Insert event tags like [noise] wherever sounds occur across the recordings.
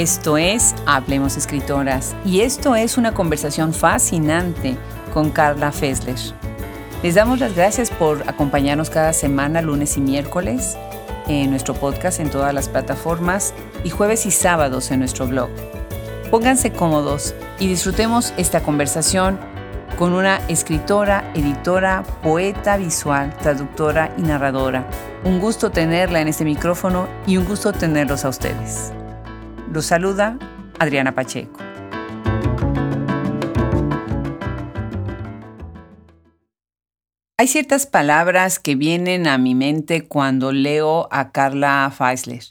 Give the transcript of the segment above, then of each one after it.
Esto es Hablemos Escritoras y esto es una conversación fascinante con Carla Fessler. Les damos las gracias por acompañarnos cada semana, lunes y miércoles, en nuestro podcast en todas las plataformas y jueves y sábados en nuestro blog. Pónganse cómodos y disfrutemos esta conversación con una escritora, editora, poeta visual, traductora y narradora. Un gusto tenerla en este micrófono y un gusto tenerlos a ustedes. Los saluda Adriana Pacheco. Hay ciertas palabras que vienen a mi mente cuando leo a Carla Feisler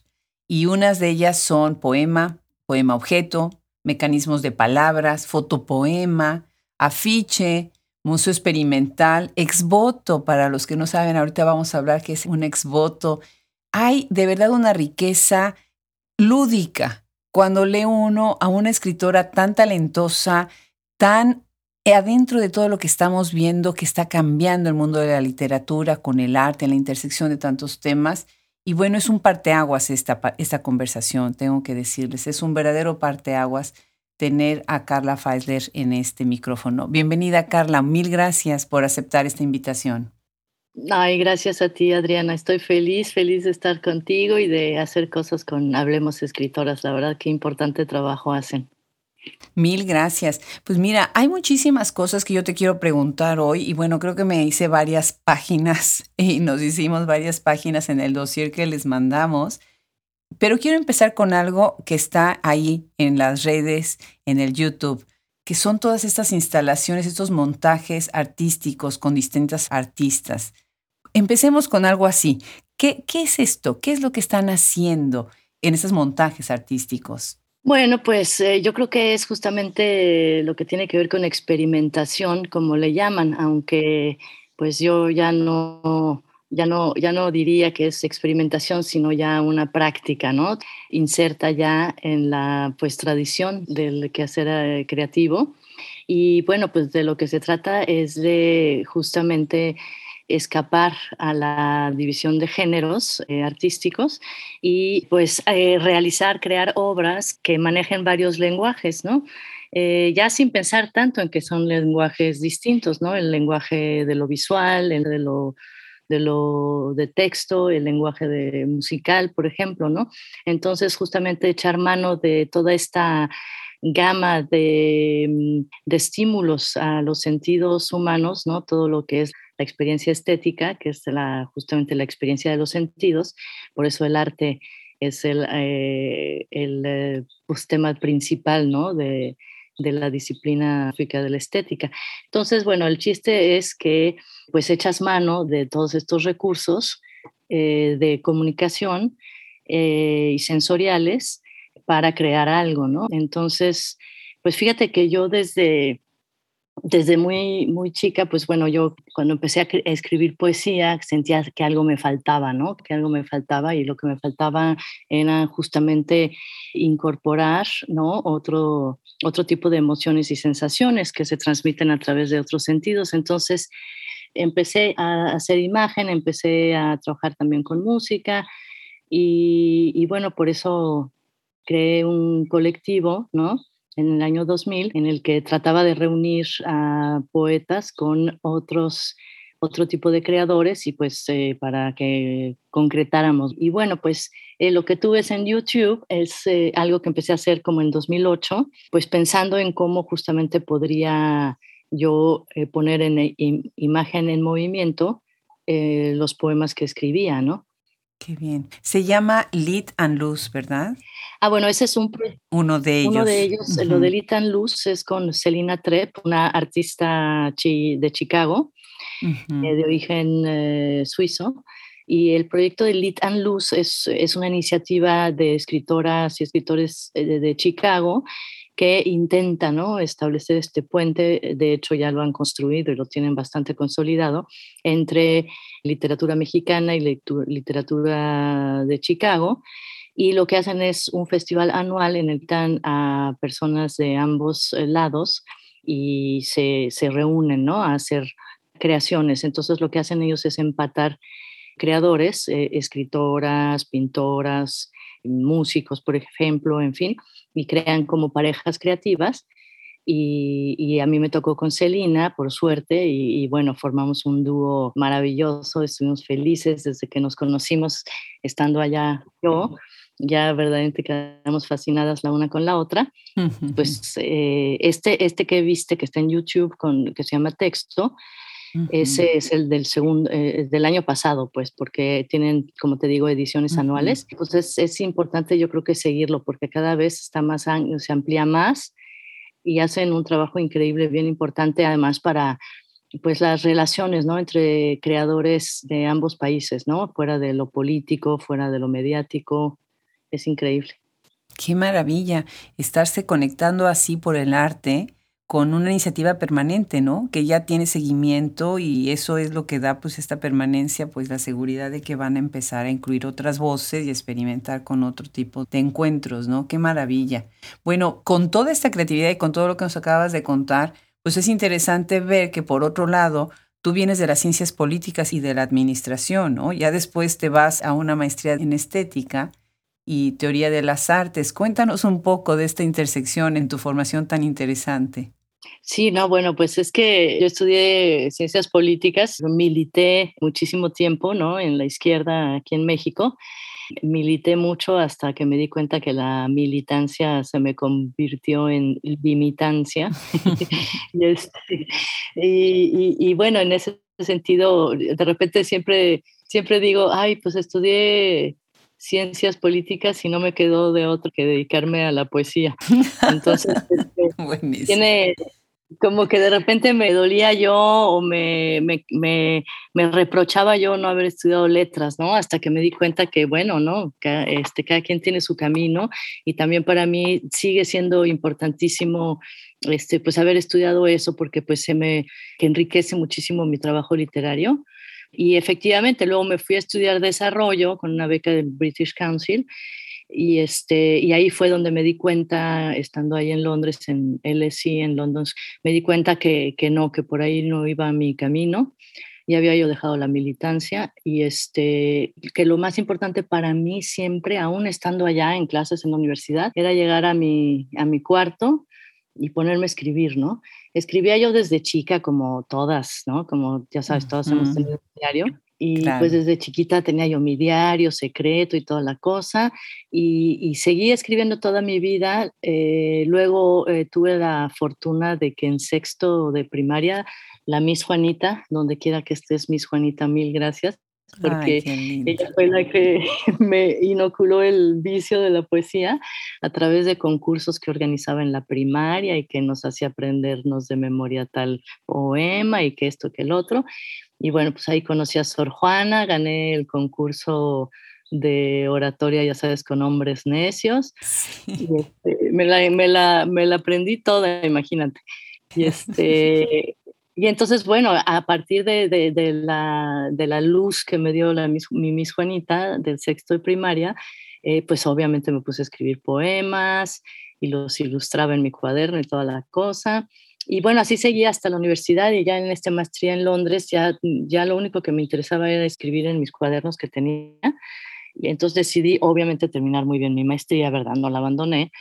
y unas de ellas son poema, poema objeto, mecanismos de palabras, fotopoema, afiche, museo experimental, exvoto, para los que no saben, ahorita vamos a hablar que es un exvoto. Hay de verdad una riqueza lúdica cuando lee uno a una escritora tan talentosa, tan adentro de todo lo que estamos viendo que está cambiando el mundo de la literatura con el arte, en la intersección de tantos temas. Y bueno, es un parteaguas esta, esta conversación, tengo que decirles, es un verdadero parteaguas tener a Carla Feisler en este micrófono. Bienvenida Carla, mil gracias por aceptar esta invitación. Ay, gracias a ti, Adriana. Estoy feliz, feliz de estar contigo y de hacer cosas con Hablemos Escritoras. La verdad, qué importante trabajo hacen. Mil gracias. Pues mira, hay muchísimas cosas que yo te quiero preguntar hoy y bueno, creo que me hice varias páginas [laughs] y nos hicimos varias páginas en el dossier que les mandamos, pero quiero empezar con algo que está ahí en las redes, en el YouTube, que son todas estas instalaciones, estos montajes artísticos con distintas artistas. Empecemos con algo así. ¿Qué, es esto? ¿Qué es lo que están haciendo en esos montajes artísticos? Bueno, pues eh, yo creo que es justamente lo que tiene que ver con experimentación, como le llaman, aunque pues yo ya no, ya no, ya no diría que es experimentación, sino ya una práctica, ¿no? Inserta ya en la pues tradición del quehacer eh, creativo. Y bueno, pues de lo que se trata es de justamente escapar a la división de géneros eh, artísticos y pues eh, realizar, crear obras que manejen varios lenguajes, ¿no? ya sin pensar tanto en que son lenguajes distintos, ¿no? El lenguaje de lo visual, el de lo de lo de texto, el lenguaje de musical, por ejemplo, ¿no? Entonces, justamente echar mano de toda esta gama de, mm, de, estímulos a los sentidos humanos, ¿no? Todo lo que es la experiencia estética, que es la, justamente la experiencia de los sentidos, por eso el arte es el, eh, el eh, pues, tema principal, ¿no? De, de la disciplina de la estética. Entonces, bueno, el chiste es que pues echas mano de todos estos recursos eh, de comunicación eh, y sensoriales para crear algo, ¿no? Entonces, pues fíjate que yo desde desde muy, muy chica, pues bueno, yo cuando empecé a, escribir poesía sentía que algo me faltaba, ¿no? Que algo me faltaba y lo que me faltaba era justamente incorporar, ¿no? Otro, otro tipo de emociones y sensaciones que se transmiten a través de otros sentidos. Entonces, empecé a hacer imagen, empecé a trabajar también con música y, y bueno, por eso creé un colectivo, ¿no? En el año 2000, en el que trataba de reunir a poetas con otros otro tipo de creadores y pues eh, para que concretáramos. Y bueno, pues eh, lo que tú ves en YouTube es eh, algo que empecé a hacer como en 2008, pues pensando en cómo justamente podría yo poner en, imagen en movimiento los poemas que escribía, ¿no? Qué bien. Se llama Lit and Luz, ¿verdad? Ah, bueno, ese es un uno de ellos. Uno de ellos, lo de Lit and Luz es con Selina Trepp, una artista de Chicago, eh, de origen eh, suizo. Y el proyecto de Lit and Luz es, es una iniciativa de escritoras y escritores eh, de, de Chicago que intenta ¿no? establecer este puente, de hecho ya lo han construido y lo tienen bastante consolidado, entre literatura mexicana y literatura de Chicago. Y lo que hacen es un festival anual en el que están a personas de ambos eh, lados y se, se reúnen ¿no? a hacer creaciones. Entonces lo que hacen ellos es empatar creadores, eh, escritoras, pintoras, músicos, por ejemplo, en fin, y crean como parejas creativas. Y, a mí me tocó con Celina, por suerte, y, bueno, formamos un dúo maravilloso, estuvimos felices desde que nos conocimos estando allá yo, ya verdaderamente quedamos fascinadas la una con la otra. Pues eh, este, este que viste que está en YouTube, con, que se llama Texto, ese es el del segundo, eh, del año pasado, pues, porque tienen, como te digo, ediciones anuales. Pues es, es, importante, yo creo que seguirlo, porque cada vez está más, se amplía más y hacen un trabajo increíble, bien importante, además para pues las relaciones ¿no? entre creadores de ambos países, ¿no? fuera de lo político, fuera de lo mediático, es increíble. Qué maravilla estarse conectando así por el arte con una iniciativa permanente, ¿no? Que ya tiene seguimiento y eso es lo que da pues esta permanencia, pues la seguridad de que van a empezar a incluir otras voces y experimentar con otro tipo de encuentros, ¿no? Qué maravilla. Bueno, con toda esta creatividad y con todo lo que nos acabas de contar, pues es interesante ver que por otro lado, tú vienes de las ciencias políticas y de la administración, ¿no? Ya después te vas a una maestría en estética y teoría de las artes. Cuéntanos un poco de esta intersección en tu formación tan interesante. Sí, no, bueno, pues es que yo estudié ciencias políticas, milité muchísimo tiempo, ¿no? En la izquierda aquí en México. Milité mucho hasta que me di cuenta que la militancia se me convirtió en limitancia. [laughs] Este, y, y, bueno, en ese sentido, de repente siempre, siempre digo, ay, pues estudié ciencias políticas y no me quedó de otro que dedicarme a la poesía. [laughs] Entonces, este, tiene, como que de repente me dolía yo o me, me, me, me, reprochaba yo no haber estudiado letras, ¿no? Hasta que me di cuenta que, bueno, ¿no? Cada, este, cada quien tiene su camino y también para mí sigue siendo importantísimo este, pues haber estudiado eso porque pues se me enriquece muchísimo mi trabajo literario. Y efectivamente, luego me fui a estudiar desarrollo con una beca del British Council y, este, y ahí fue donde me di cuenta, estando ahí en Londres, en LSE, en London, me di cuenta que, que no, que por ahí no iba mi camino. Ya había yo dejado la militancia y este, que lo más importante para mí siempre, aún estando allá en clases en la universidad, era llegar a mi, a mi cuarto y ponerme a escribir, ¿no? Escribía yo desde chica, como todas, ¿no? Como ya sabes, todas hemos tenido un diario. Y pues desde chiquita tenía yo mi diario secreto y toda la cosa. Y, seguí escribiendo toda mi vida. Eh, luego eh, tuve la fortuna de que en sexto de primaria, la Miss Juanita, donde quiera que estés, Miss Juanita, mil gracias, porque ella fue la que [laughs] me inoculó el vicio de la poesía a través de concursos que organizaba en la primaria y que nos hacía aprendernos de memoria tal poema y que esto que el otro. Y bueno, pues ahí conocí a Sor Juana, gané el concurso de oratoria, ya sabes, con hombres necios. Este, me, la, me, la, me la aprendí toda, imagínate. Y, este, y entonces, bueno, a partir de, de, la, de la, luz que me dio la, mi, mi Juanita del sexto de primaria, eh, pues obviamente me puse a escribir poemas y los ilustraba en mi cuaderno y toda la cosa. Y bueno, así seguí hasta la universidad y ya en esta maestría en Londres ya, ya lo único que me interesaba era escribir en mis cuadernos que tenía. Y entonces decidí, obviamente, terminar muy bien mi maestría, ¿verdad? No la abandoné,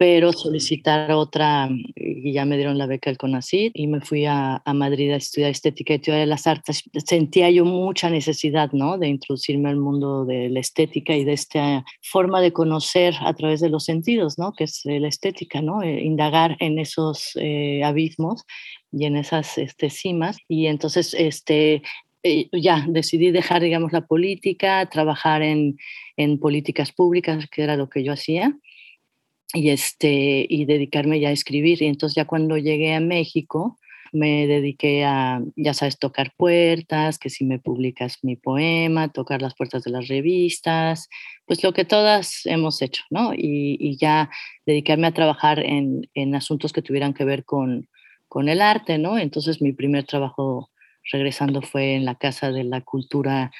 pero solicitar otra, y ya me dieron la beca del CONACYT y me fui a, a, Madrid a estudiar estética y teoría de las artes. Sentía yo mucha necesidad, ¿no? De introducirme al mundo de la estética y de esta forma de conocer a través de los sentidos, ¿no? Que es la estética, ¿no? Eh, indagar en esos eh, abismos y en esas este, cimas. Y entonces, este, eh, ya decidí dejar, digamos, la política, trabajar en, en políticas públicas, que era lo que yo hacía y, este, y dedicarme ya a escribir. Y entonces ya cuando llegué a México, me dediqué a, ya sabes, tocar puertas, que si me publicas mi poema, tocar las puertas de las revistas, pues lo que todas hemos hecho, ¿no? Y, y ya dedicarme a trabajar en, en, asuntos que tuvieran que ver con, con el arte, ¿no? Entonces mi primer trabajo regresando fue en la Casa de la Cultura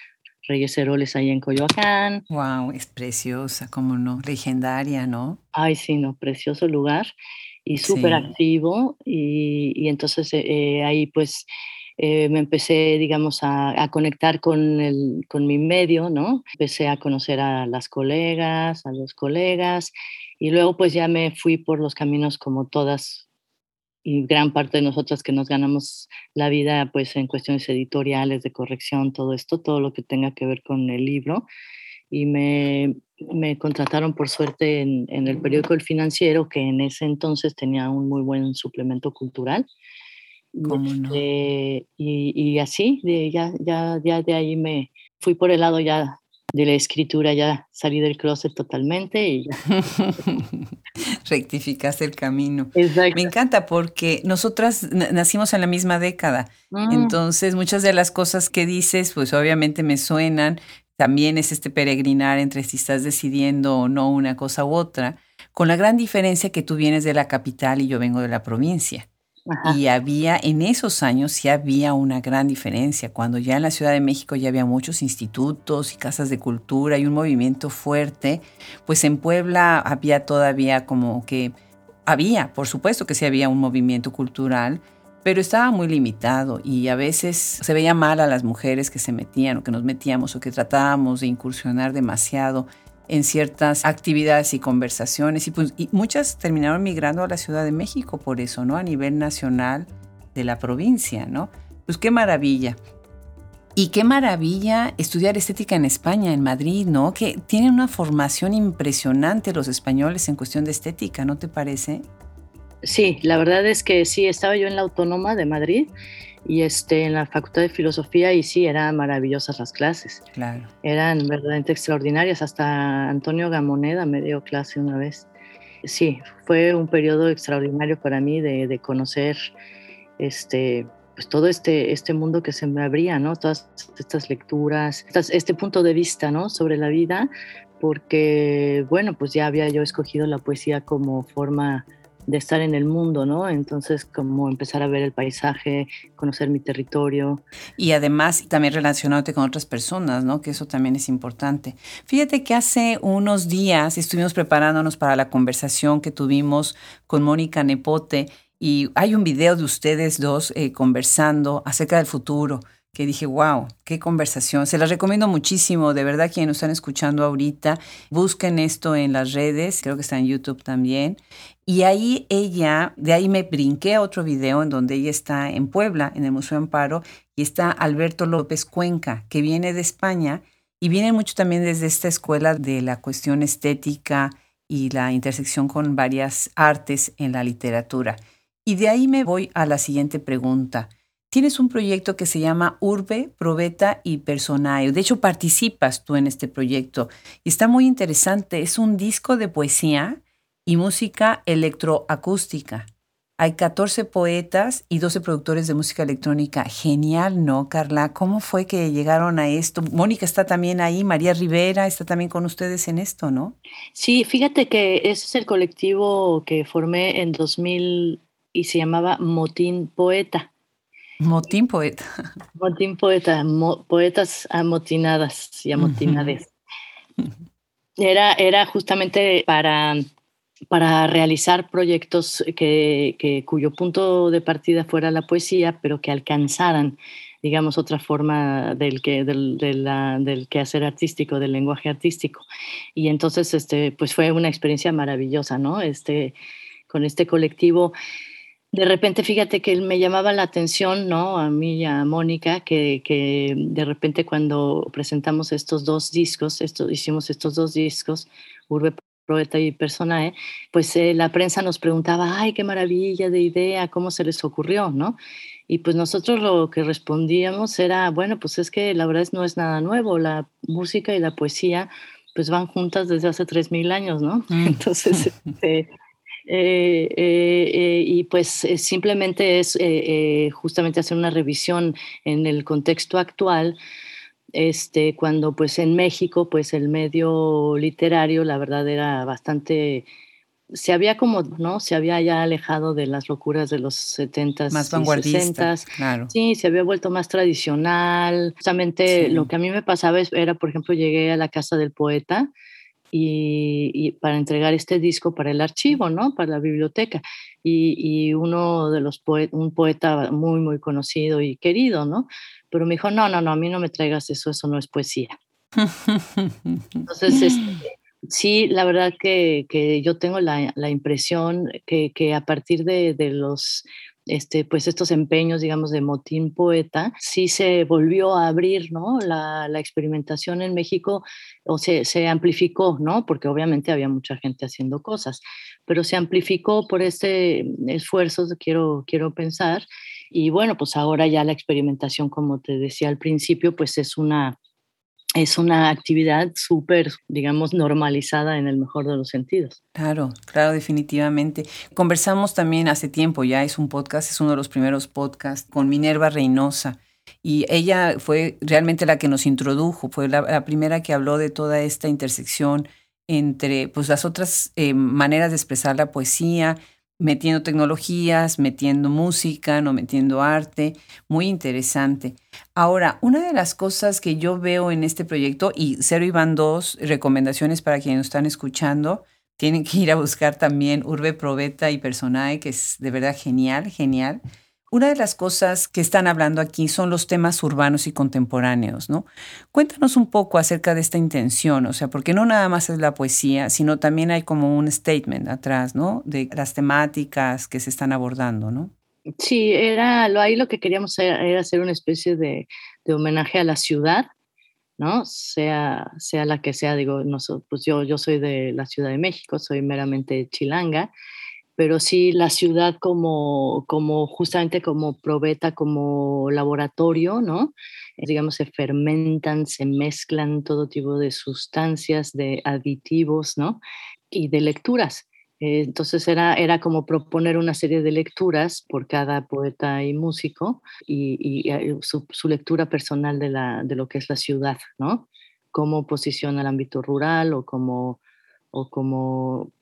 Reyes Heroles ahí en Coyoacán. Wow, es preciosa, como no, legendaria, ¿no? Ay, sí, no, precioso lugar y súper activo. Y, y, entonces eh, eh, ahí pues eh, me empecé, digamos, a, conectar con, el, con mi medio, ¿no? Empecé a conocer a las colegas, a los colegas, y luego pues ya me fui por los caminos como todas y gran parte de nosotras que nos ganamos la vida pues en cuestiones editoriales, de corrección, todo esto, todo lo que tenga que ver con el libro. Y me, me contrataron por suerte en, en, el periódico El Financiero, que en ese entonces tenía un muy buen suplemento cultural. Este, y, y, así, de, ya, ya, ya de ahí me fui por el lado ya de la escritura, ya salí del closet totalmente y ya. [laughs] [laughs] Rectificaste el camino. Exacto. Me encanta porque nosotras nacimos en la misma década. Mm. Entonces, muchas de las cosas que dices, pues obviamente me suenan. También es este peregrinar entre si estás decidiendo o no una cosa u otra, con la gran diferencia que tú vienes de la capital y yo vengo de la provincia. Y había, en esos años sí había una gran diferencia, cuando ya en la Ciudad de México ya había muchos institutos y casas de cultura y un movimiento fuerte, pues en Puebla había todavía como que, había, por supuesto que sí había un movimiento cultural, pero estaba muy limitado y a veces se veía mal a las mujeres que se metían o que nos metíamos o que tratábamos de incursionar demasiado en ciertas actividades y conversaciones y, pues, y muchas terminaron migrando a la Ciudad de México por eso, ¿no? A nivel nacional de la provincia, ¿no? Pues qué maravilla. Y qué maravilla estudiar estética en España, en Madrid, ¿no? Que tienen una formación impresionante los españoles en cuestión de estética, ¿no te parece? Sí, la verdad es que sí, estaba yo en la Autónoma de Madrid y este, en la Facultad de Filosofía y sí, eran maravillosas las clases. Claro. Eran verdaderamente extraordinarias. Hasta Antonio Gamoneda me dio clase una vez. Sí, fue un periodo extraordinario para mí de, de conocer este, pues todo este, este mundo que se me abría, ¿no? Todas estas lecturas, este punto de vista, ¿no? Sobre la vida, porque, bueno, pues ya había yo escogido la poesía como forma de estar en el mundo, ¿no? Entonces, como empezar a ver el paisaje, conocer mi territorio. Y además también relacionarte con otras personas, ¿no? Que eso también es importante. Fíjate que hace unos días estuvimos preparándonos para la conversación que tuvimos con Mónica Nepote y hay un video de ustedes dos eh, conversando acerca del futuro que dije, wow, qué conversación. Se las recomiendo muchísimo, de verdad, quienes nos están escuchando ahorita, busquen esto en las redes, creo que está en YouTube también. Y ahí ella, de ahí me brinqué a otro video en donde ella está en Puebla, en el Museo Amparo, y está Alberto López Cuenca, que viene de España y viene mucho también desde esta escuela de la cuestión estética y la intersección con varias artes en la literatura. Y de ahí me voy a la siguiente pregunta. Tienes un proyecto que se llama Urbe, Probeta y Personae. De hecho, participas tú en este proyecto y está muy interesante. Es un disco de poesía y música electroacústica. Hay 14 poetas y 12 productores de música electrónica. Genial, ¿no, Carla? ¿Cómo fue que llegaron a esto? Mónica está también ahí, María Rivera está también con ustedes en esto, ¿no? Sí, fíjate que ese es el colectivo que formé en 2000 y se llamaba Motín Poeta. Motín poeta. Motín poeta, poetas amotinadas y amotinades. Era, era justamente para, para realizar proyectos que, que, cuyo punto de partida fuera la poesía, pero que alcanzaran, digamos, otra forma del, que, del, de la, del quehacer artístico, del lenguaje artístico. Y entonces, este, pues fue una experiencia maravillosa, ¿no? Este, con este colectivo de repente, fíjate que me llamaba la atención, ¿no? A mí y a Mónica, que, que de repente cuando presentamos estos dos discos, esto, hicimos estos dos discos, Urbe Poeta y Personae, pues eh, la prensa nos preguntaba, ay, qué maravilla de idea, cómo se les ocurrió, ¿no? Y pues nosotros lo que respondíamos era, bueno, pues es que la verdad no es nada nuevo, la música y la poesía pues van juntas desde hace 3.000 años, ¿no? Mm. [laughs] Entonces, [laughs] este, eh, eh, eh, y pues simplemente es justamente hacer una revisión en el contexto actual, este, cuando pues en México pues el medio literario la verdad era bastante se había como, ¿no? Se había ya alejado de las locuras de los 70s más y 60 claro. Sí, se había vuelto más tradicional. Justamente lo que a mí me pasaba era, por ejemplo, llegué a la casa del poeta y, para entregar este disco para el archivo, ¿no? Para la biblioteca. Y, uno de los poetas, un poeta muy, muy conocido y querido, ¿no? Pero me dijo, no, no, no, a mí no me traigas eso, eso no es poesía. Entonces, este, [laughs] sí, la verdad que, que yo tengo la, la impresión que, que, a partir de, de los este, pues estos empeños, digamos, de motín poeta, sí se volvió a abrir, ¿no? La, la experimentación en México o se, se, amplificó, ¿no? Porque obviamente había mucha gente haciendo cosas, pero se amplificó por este esfuerzo, quiero, quiero pensar. Y bueno, pues ahora ya la experimentación, como te decía al principio, pues es una, es una actividad súper, digamos, normalizada en el mejor de los sentidos. Claro, claro, definitivamente. Conversamos también hace tiempo, ya es un podcast, es uno de los primeros podcasts con Minerva Reynosa. Y ella fue realmente la que nos introdujo, fue la, primera que habló de toda esta intersección entre pues, las otras eh, maneras de expresar la poesía, metiendo tecnologías, metiendo música, no metiendo arte, muy interesante. Ahora, una de las cosas que yo veo en este proyecto, y Cero y Van dos recomendaciones para quienes están escuchando, tienen que ir a buscar también Urbe Probeta y Personae, que es de verdad genial, genial. Una de las cosas que están hablando aquí son los temas urbanos y contemporáneos, ¿no? Cuéntanos un poco acerca de esta intención, o sea, porque no nada más es la poesía, sino también hay como un statement atrás, ¿no? De las temáticas que se están abordando, ¿no? Sí, era lo ahí lo que queríamos era, hacer una especie de, homenaje a la ciudad, ¿no? Sea, sea la que sea, digo, no, pues yo, yo soy de la Ciudad de México, soy meramente chilanga, pero sí la ciudad como, como justamente como probeta, como laboratorio, ¿no? Digamos, se fermentan, se mezclan todo tipo de sustancias, de aditivos, ¿no? Y de lecturas. Eh, entonces era, era como proponer una serie de lecturas por cada poeta y músico y, eh, su, su, lectura personal de, la, de lo que es la ciudad, ¿no? Cómo posiciona el ámbito rural o como, o como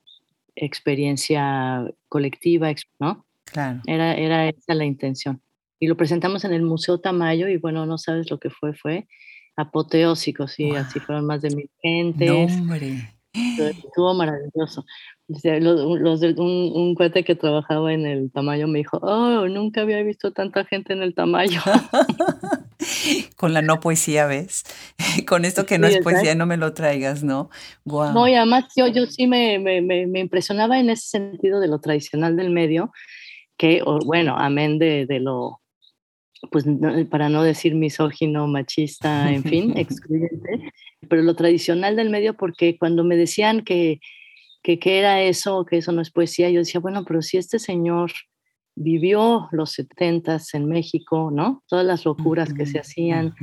experiencia colectiva, ¿no? Claro. Era, era esa la intención. Y lo presentamos en el Museo Tamayo y bueno, no sabes lo que fue, fue apoteósico, sí, así fueron más de mil gentes. hombre. Estuvo maravilloso. Los, de, un, un cuate que trabajaba en el Tamayo me dijo, oh, nunca había visto tanta gente en el Tamayo. [laughs] [laughs] Con la no poesía, ¿ves? [laughs] Con esto que no es poesía, no me lo traigas, ¿no? Wow. No, y además yo, yo sí me, me, me, impresionaba en ese sentido de lo tradicional del medio, que, bueno, amén de, de lo, pues para no decir misógino, machista, en fin, [laughs] excluyente, pero lo tradicional del medio, porque cuando me decían que, que, que era eso, que eso no es poesía, yo decía, bueno, pero si este señor vivió los setentas en México, ¿no? Todas las locuras que se hacían,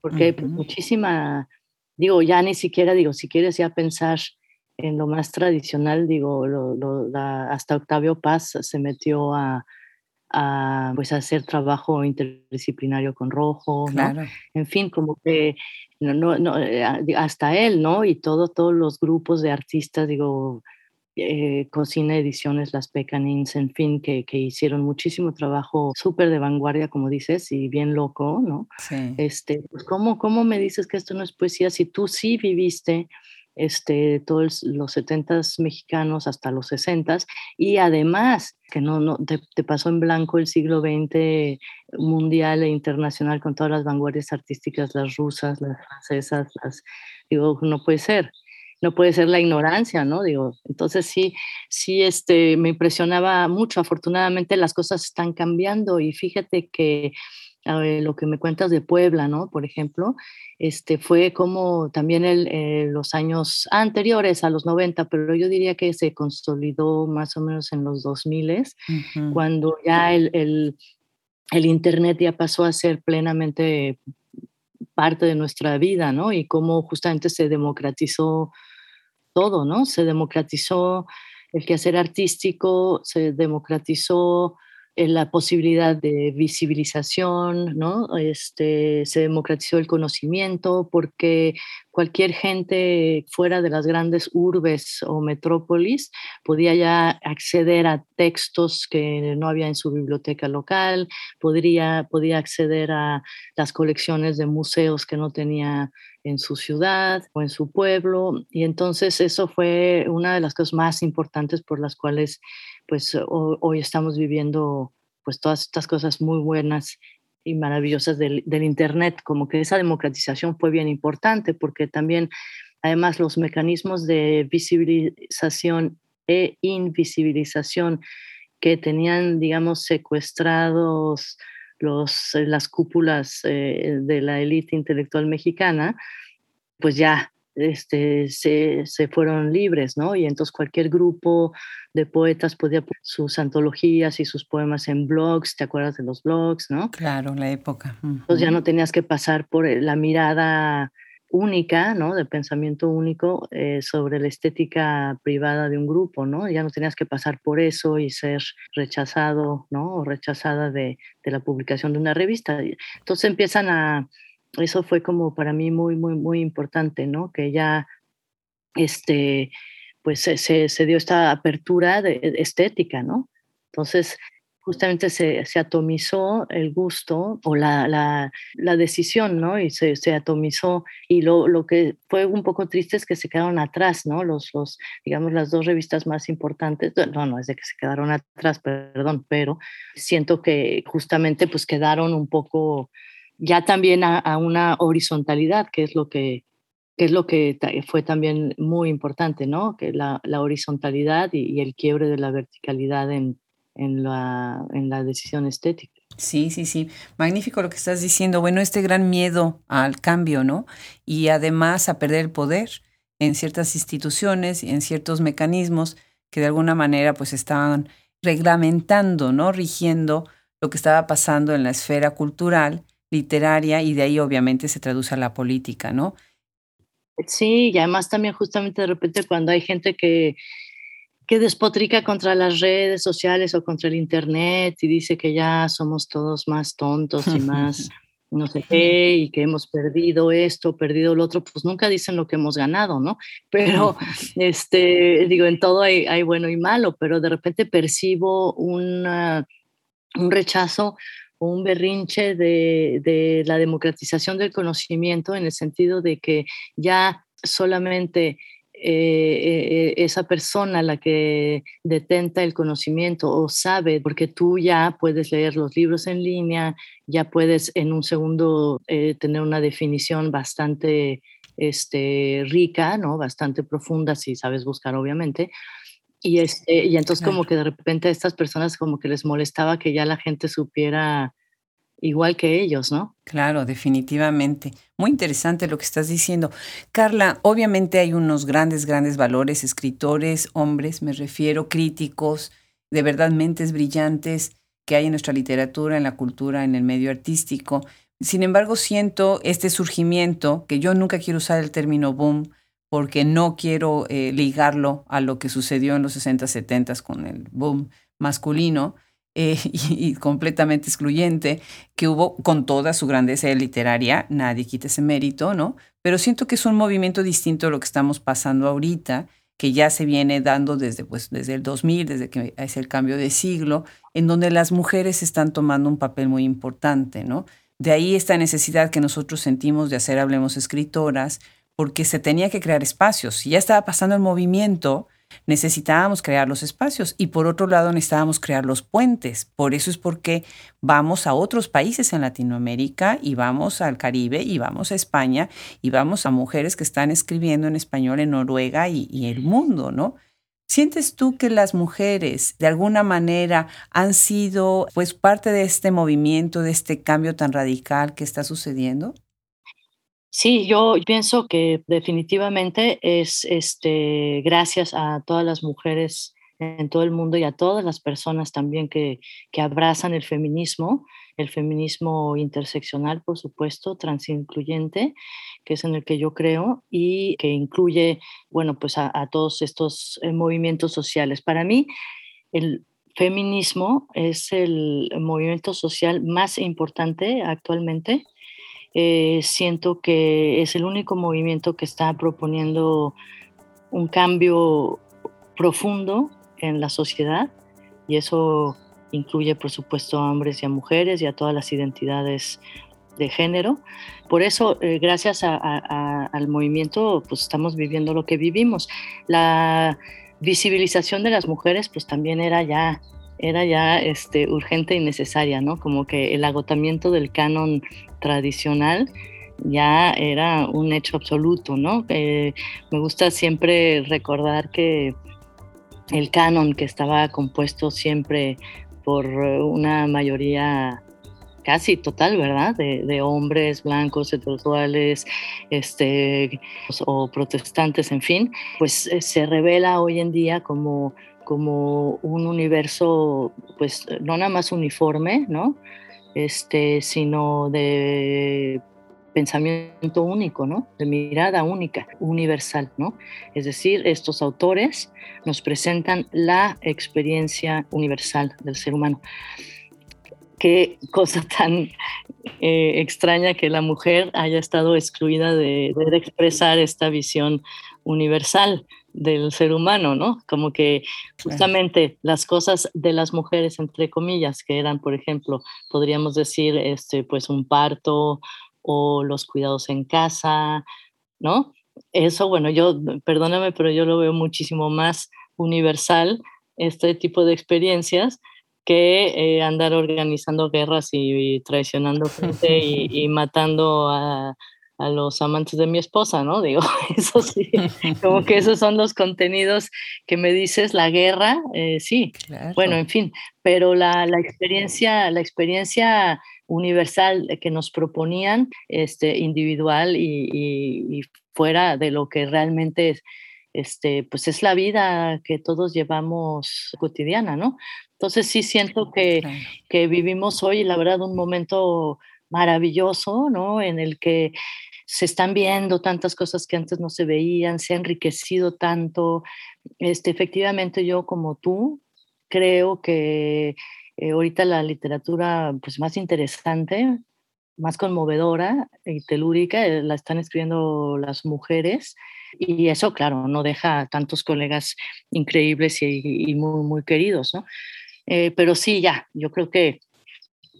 porque hay muchísima, digo, ya ni siquiera, digo, si quieres ya pensar en lo más tradicional, digo, hasta Octavio Paz se metió a, a, pues, hacer trabajo interdisciplinario con Rojo, ¿no? En fin, como que no, no, eh, hasta él, ¿no? Y todo, todos los grupos de artistas, digo, eh, Cocina Ediciones, Las Pecanins, en fin, que, que hicieron muchísimo trabajo súper de vanguardia, como dices, y bien loco, ¿no? Sí. Este, pues, ¿cómo, ¿cómo me dices que esto no es poesía si tú sí viviste este, todos los 70 mexicanos hasta los 60 y además que no, no te, te, pasó en blanco el siglo XX mundial e internacional con todas las vanguardias artísticas, las rusas, las francesas, las, digo, no puede ser no puede ser la ignorancia, ¿no? Digo, entonces sí, sí, este, me impresionaba mucho. Afortunadamente las cosas están cambiando y fíjate que lo que me cuentas de Puebla, ¿no? Por ejemplo, este, fue como también el, eh, los años anteriores a los 90, pero yo diría que se consolidó más o menos en los 2000, cuando ya el, el, el Internet ya pasó a ser plenamente parte de nuestra vida, ¿no? Y cómo justamente se democratizó todo, ¿no? Se democratizó el quehacer artístico, se democratizó la posibilidad de visibilización, ¿no? Este, se democratizó el conocimiento porque cualquier gente fuera de las grandes urbes o metrópolis podía ya acceder a textos que no había en su biblioteca local, podría, podía acceder a las colecciones de museos que no tenía en su ciudad o en su pueblo. Y entonces eso fue una de las cosas más importantes por las cuales pues hoy, estamos viviendo pues todas estas cosas muy buenas y maravillosas del, Internet, como que esa democratización fue bien importante porque también además los mecanismos de visibilización e invisibilización que tenían, digamos, secuestrados las cúpulas eh, de la élite intelectual mexicana, pues ya este, se, se, fueron libres, ¿no? Y entonces cualquier grupo de poetas podía poner sus antologías y sus poemas en blogs, ¿te acuerdas de los blogs, no? Claro, la época. Entonces ya no tenías que pasar por eh, la mirada única, ¿no? De pensamiento único eh, sobre la estética privada de un grupo, ¿no? Ya no tenías que pasar por eso y ser rechazado, ¿no? O rechazada de, de la publicación de una revista. Entonces empiezan a, eso fue como para mí muy, muy, muy importante, ¿no? Que ya, este, pues se, se, dio esta apertura de, estética, ¿no? Entonces, justamente se, se, atomizó el gusto o la, la, la decisión, ¿no? Y se, se, atomizó. Y lo, lo que fue un poco triste es que se quedaron atrás, ¿no? Los, los, digamos, las dos revistas más importantes, no, no es de que se quedaron atrás, perdón, pero siento que justamente pues quedaron un poco ya también a, una horizontalidad, que es lo que, es lo que fue también muy importante, ¿no? Que la, horizontalidad y, el quiebre de la verticalidad en, en, la, en la decisión estética. Sí, sí, sí. Magnífico lo que estás diciendo. Bueno, este gran miedo al cambio, ¿no? Y además a perder el poder en ciertas instituciones y en ciertos mecanismos que de alguna manera pues estaban reglamentando, ¿no? Rigiendo lo que estaba pasando en la esfera cultural literaria y de ahí obviamente se traduce a la política, ¿no? Sí, y además también justamente de repente cuando hay gente que, que despotrica contra las redes sociales o contra el Internet y dice que ya somos todos más tontos y más [laughs] no sé qué y que hemos perdido esto, perdido lo otro, pues nunca dicen lo que hemos ganado, ¿no? Pero, este, digo, en todo hay, hay bueno y malo, pero de repente percibo una, un rechazo un berrinche de, la democratización del conocimiento en el sentido de que ya solamente eh, eh, esa persona la que detenta el conocimiento o sabe, porque tú ya puedes leer los libros en línea, ya puedes en un segundo eh, tener una definición bastante este, rica, ¿no? bastante profunda, si sabes buscar, obviamente. Y, este, y entonces como que de repente a estas personas como que les molestaba que ya la gente supiera igual que ellos, ¿no? Claro, definitivamente. Muy interesante lo que estás diciendo. Carla, obviamente hay unos grandes, grandes valores, escritores, hombres, me refiero, críticos, de verdad mentes brillantes que hay en nuestra literatura, en la cultura, en el medio artístico. Sin embargo, siento este surgimiento, que yo nunca quiero usar el término boom, porque no quiero eh, ligarlo a lo que sucedió en los 60, 70 con el boom masculino, eh, [laughs] y, completamente excluyente que hubo con toda su grandeza literaria, nadie quita ese mérito, ¿no? Pero siento que es un movimiento distinto a lo que estamos pasando ahorita, que ya se viene dando desde, pues, desde el 2000, desde que es el cambio de siglo, en donde las mujeres están tomando un papel muy importante, ¿no? De ahí esta necesidad que nosotros sentimos de hacer Hablemos Escritoras, porque se tenía que crear espacios. Si ya estaba pasando el movimiento, necesitábamos crear los espacios y por otro lado necesitábamos crear los puentes. Por eso es porque vamos a otros países en Latinoamérica y vamos al Caribe y vamos a España y vamos a mujeres que están escribiendo en español en Noruega y, y el mundo, ¿no? ¿Sientes tú que las mujeres de alguna manera han sido pues parte de este movimiento, de este cambio tan radical que está sucediendo? Sí, yo pienso que definitivamente es este, gracias a todas las mujeres en todo el mundo y a todas las personas también que, que abrazan el feminismo, el feminismo interseccional, por supuesto, transincluyente, que es en el que yo creo y que incluye, bueno, pues a, a todos estos eh, movimientos sociales. Para mí, el feminismo es el movimiento social más importante actualmente. Eh, siento que es el único movimiento que está proponiendo un cambio profundo en la sociedad y eso incluye por supuesto a hombres y a mujeres y a todas las identidades de género. Por eso, eh, gracias al movimiento, pues estamos viviendo lo que vivimos. La visibilización de las mujeres, pues también era ya, era ya este, urgente y necesaria, ¿no? Como que el agotamiento del canon tradicional ya era un hecho absoluto, ¿no? me gusta siempre recordar que el canon que estaba compuesto siempre por una mayoría casi total, ¿verdad? De, hombres blancos, heterosexuales, este, o protestantes, en fin, pues eh, se revela hoy en día como, como un universo, pues no nada más uniforme, ¿no? Este, sino de pensamiento único, ¿no? De mirada única, universal, ¿no? Es decir, estos autores nos presentan la experiencia universal del ser humano qué cosa [laughs] tan eh, extraña que la mujer haya estado excluida de, expresar esta visión universal del ser humano, ¿no? Como que justamente las cosas de las mujeres, entre comillas, que eran, por ejemplo, podríamos decir, este, pues un parto o los cuidados en casa, ¿no? Eso, bueno, yo, perdóname, pero yo lo veo muchísimo más universal, este tipo de experiencias, que eh, andar organizando guerras y, traicionando gente y, [laughs] matando a, los amantes de mi esposa, ¿no? Digo, [laughs] eso sí, como que [laughs] esos son los contenidos que me dices, la guerra, eh, sí, bueno, en fin, pero la, experiencia, la experiencia universal que nos proponían, este, individual y, y fuera de lo que realmente es, este, pues es la vida que todos llevamos cotidiana, ¿no? Entonces sí siento que, que vivimos hoy, la verdad, un momento maravilloso, ¿no? En el que se están viendo tantas cosas que antes no se veían, se ha enriquecido tanto. Este, efectivamente, yo como tú creo que eh, ahorita la literatura pues, más interesante, más conmovedora y telúrica eh, la están escribiendo las mujeres y eso, claro, no deja a tantos colegas increíbles y, muy, muy queridos, ¿no? Eh, pero sí, ya, yo creo que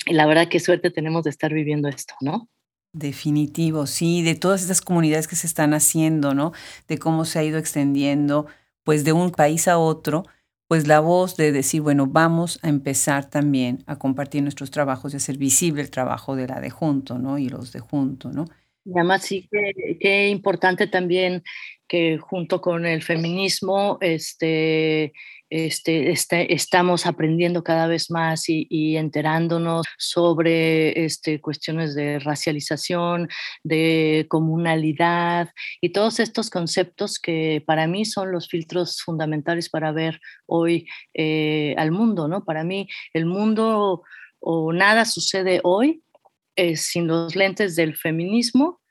la verdad qué suerte tenemos de estar viviendo esto, ¿no? Definitivo, sí, de todas estas comunidades que se están haciendo, ¿no? De cómo se ha ido extendiendo, pues de un país a otro, pues la voz de decir, bueno, vamos a empezar también a compartir nuestros trabajos y hacer visible el trabajo de la de junto, ¿no? Y los de junto, ¿no? Y además sí que, que importante también que junto con el feminismo, este, este, este, estamos aprendiendo cada vez más y, enterándonos sobre este, cuestiones de racialización, de comunalidad y todos estos conceptos que para mí son los filtros fundamentales para ver hoy eh, al mundo, ¿no? Para mí el mundo o nada sucede hoy eh, sin los lentes del feminismo,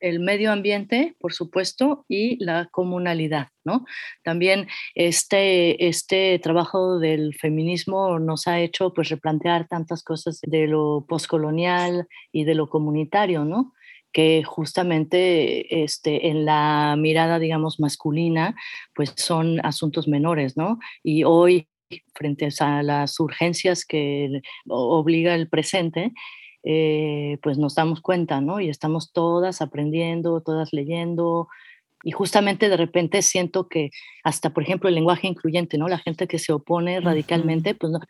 el medio ambiente, por supuesto, y la comunalidad, ¿no? También este, este trabajo del feminismo nos ha hecho pues replantear tantas cosas de lo postcolonial y de lo comunitario, ¿no? que justamente este, en la mirada, digamos, masculina, pues son asuntos menores, ¿no? Y hoy, frente a las urgencias que obliga el presente, eh, pues nos damos cuenta, ¿no? Y estamos todas aprendiendo, todas leyendo, y justamente de repente siento que hasta, por ejemplo, el lenguaje incluyente, ¿no? La gente que se opone radicalmente, pues no,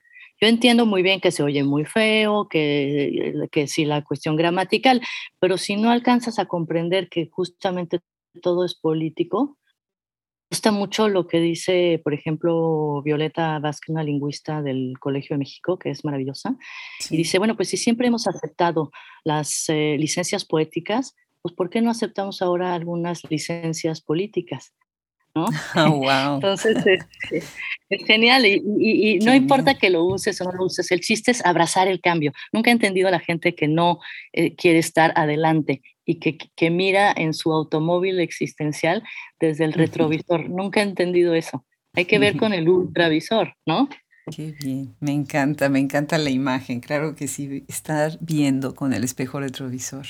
yo entiendo muy bien que se oye muy feo, que, que sí la cuestión gramatical, pero si no alcanzas a comprender que justamente todo es político, gusta mucho lo que dice, por ejemplo, Violeta Vázquez, una lingüista del Colegio de México, que es maravillosa, y dice, bueno, pues si siempre hemos aceptado las eh, licencias poéticas, pues ¿por qué no aceptamos ahora algunas licencias políticas? ¿no? [laughs] wow. Entonces es, genial y, no importa que lo uses o no lo uses, el chiste es abrazar el cambio. Nunca he entendido a la gente que no eh, quiere estar adelante y que, que, mira en su automóvil existencial desde el retrovisor. Nunca he entendido eso. Hay que ver con el ultravisor, ¿no? Qué bien, me encanta, me encanta la imagen, claro que sí, estar viendo con el espejo retrovisor.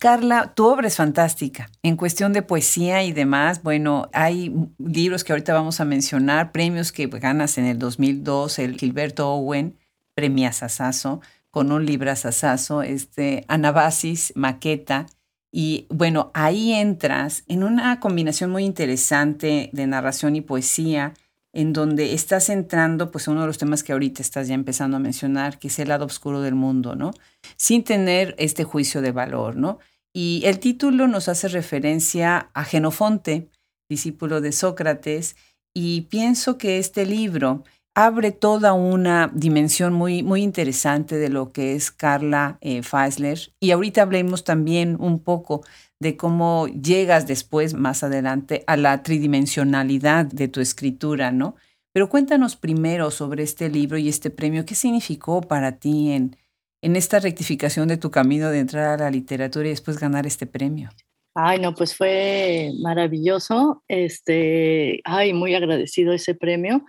Carla, tu obra es fantástica. En cuestión de poesía y demás, bueno, hay libros que ahorita vamos a mencionar, premios que ganas en el 2002, el Gilberto Owen, premia Sasazo, con un libro Sasazo, este, Anabasis, Maqueta, y bueno, ahí entras en una combinación muy interesante de narración y poesía, en donde estás entrando pues uno de los temas que ahorita estás ya empezando a mencionar, que es el lado oscuro del mundo, ¿no? Sin tener este juicio de valor, ¿no? Y el título nos hace referencia a Genofonte, discípulo de Sócrates, y pienso que este libro abre toda una dimensión muy, muy interesante de lo que es Carla eh, Feisler. Y ahorita hablemos también un poco de cómo llegas después, más adelante, a la tridimensionalidad de tu escritura, ¿no? Pero cuéntanos primero sobre este libro y este premio. ¿Qué significó para ti en, en esta rectificación de tu camino de entrar a la literatura y después ganar este premio? Ay, no, pues fue maravilloso. Este, ay, muy agradecido ese premio.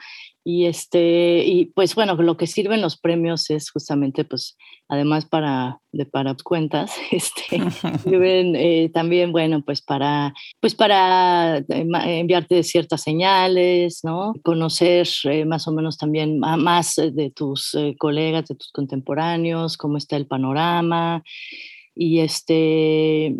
Y este, y pues bueno, lo que sirven los premios es justamente, pues, además para, de, para cuentas, [laughs] este, sirven eh, también, bueno, pues para, pues para eh, enviarte ciertas señales, ¿no? Conocer eh, más o menos también más de tus colegas, de tus contemporáneos, cómo está el panorama. Y este,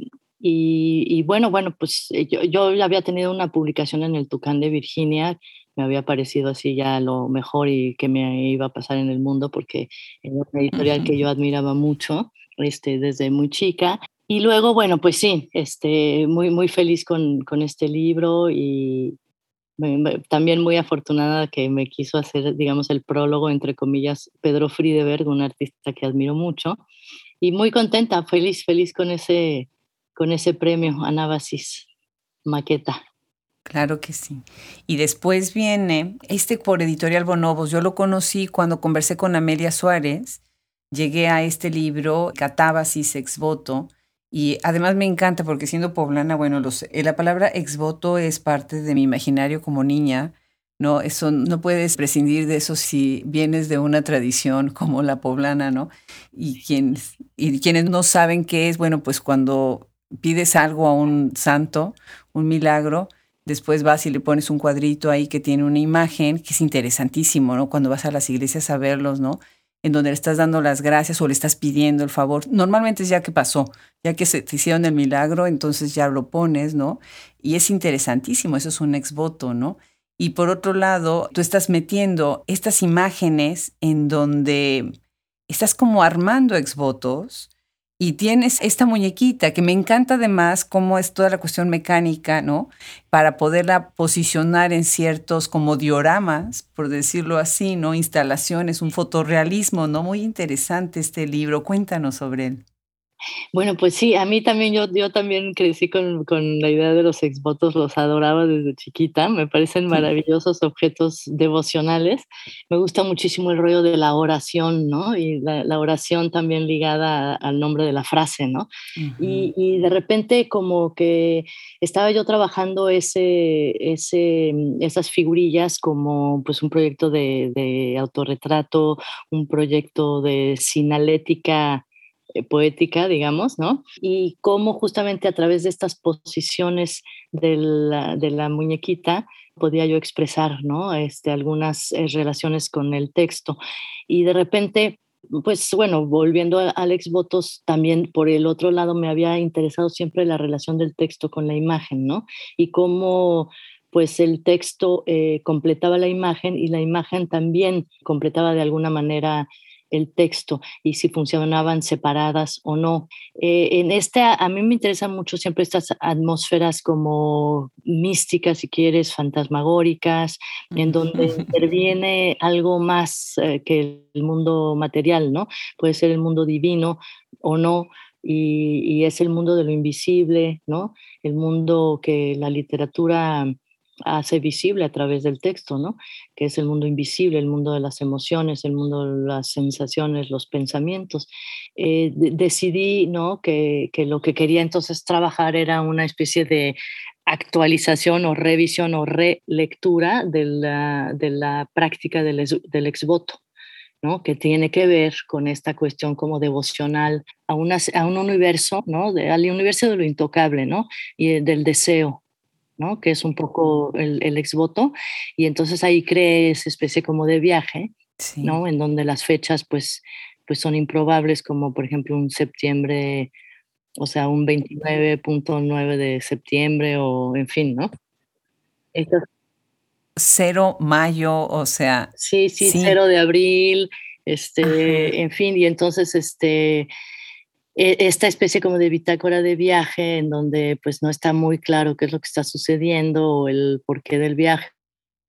y, bueno, bueno, pues yo, yo había tenido una publicación en el Tucán de Virginia me había parecido así ya lo mejor y que me iba a pasar en el mundo porque era una editorial que yo admiraba mucho este, desde muy chica. Y luego, bueno, pues sí, este, muy, muy feliz con, con este libro y también muy afortunada que me quiso hacer, digamos, el prólogo, entre comillas, Pedro Friedeberg, un artista que admiro mucho. Y muy contenta, feliz, feliz con ese, con ese premio, Anábasis Maqueta. Claro que sí. Y después viene este por Editorial Bonobos. Yo lo conocí cuando conversé con Amelia Suárez. Llegué a este libro, Catábasis ex voto. Y además me encanta porque siendo poblana, bueno, los, la palabra ex voto es parte de mi imaginario como niña. No, eso no puedes prescindir de eso si vienes de una tradición como la poblana, ¿no? Y quienes, y quienes no saben qué es, bueno, pues cuando pides algo a un santo, un milagro, Después vas y le pones un cuadrito ahí que tiene una imagen, que es interesantísimo, ¿no? Cuando vas a las iglesias a verlos, ¿no? En donde le estás dando las gracias o le estás pidiendo el favor. Normalmente es ya que pasó, ya que se te hicieron el milagro, entonces ya lo pones, ¿no? Y es interesantísimo, eso es un ex voto, ¿no? Y por otro lado, tú estás metiendo estas imágenes en donde estás como armando ex votos y tienes esta muñequita que me encanta además cómo es toda la cuestión mecánica, ¿no? Para poderla posicionar en ciertos como dioramas, por decirlo así, ¿no? Instalaciones, un fotorrealismo, ¿no? Muy interesante este libro. Cuéntanos sobre él. Bueno, pues sí, a mí también, yo, yo también crecí con, con la idea de los exvotos, los adoraba desde chiquita, me parecen maravillosos objetos devocionales. Me gusta muchísimo el rollo de la oración, ¿no? Y la, oración también ligada al nombre de la frase, ¿no? y, y, de repente como que estaba yo trabajando ese, ese, esas figurillas como pues un proyecto de, de autorretrato, un proyecto de sinalética poética, digamos, ¿no? Y cómo justamente a través de estas posiciones de la, muñequita podía yo expresar, ¿no? Este, algunas eh, relaciones con el texto. Y de repente, pues bueno, volviendo a Alex Botos, también por el otro lado me había interesado siempre la relación del texto con la imagen, ¿no? Y cómo pues el texto eh, completaba la imagen y la imagen también completaba de alguna manera el texto y si funcionaban separadas o no. Eh, en este, a mí me interesan mucho siempre estas atmósferas como místicas, si quieres, fantasmagóricas, en donde [laughs] interviene algo más eh, que el mundo material, ¿no? Puede ser el mundo divino o no, y, y, es el mundo de lo invisible, ¿no? El mundo que la literatura hace visible a través del texto, ¿no? Que es el mundo invisible, el mundo de las emociones, el mundo de las sensaciones, los pensamientos. Eh, decidí, ¿no? Que, que, lo que quería entonces trabajar era una especie de actualización o revisión o relectura de la, de la práctica del, del exvoto. ¿no? que tiene que ver con esta cuestión como devocional a, una, a un universo, ¿no? De, al universo de lo intocable, ¿no? y del deseo, ¿no? que es un poco el, el exvoto, y entonces ahí cree esa especie como de viaje, ¿no? en donde las fechas pues, pues son improbables, como por ejemplo un septiembre o sea, un 29.9 de septiembre o en fin, ¿no? Cero mayo, o sea. Sí, sí, cero de abril, este, en fin, y entonces este, esta especie como de bitácora de viaje en donde pues no está muy claro qué es lo que está sucediendo o el porqué del viaje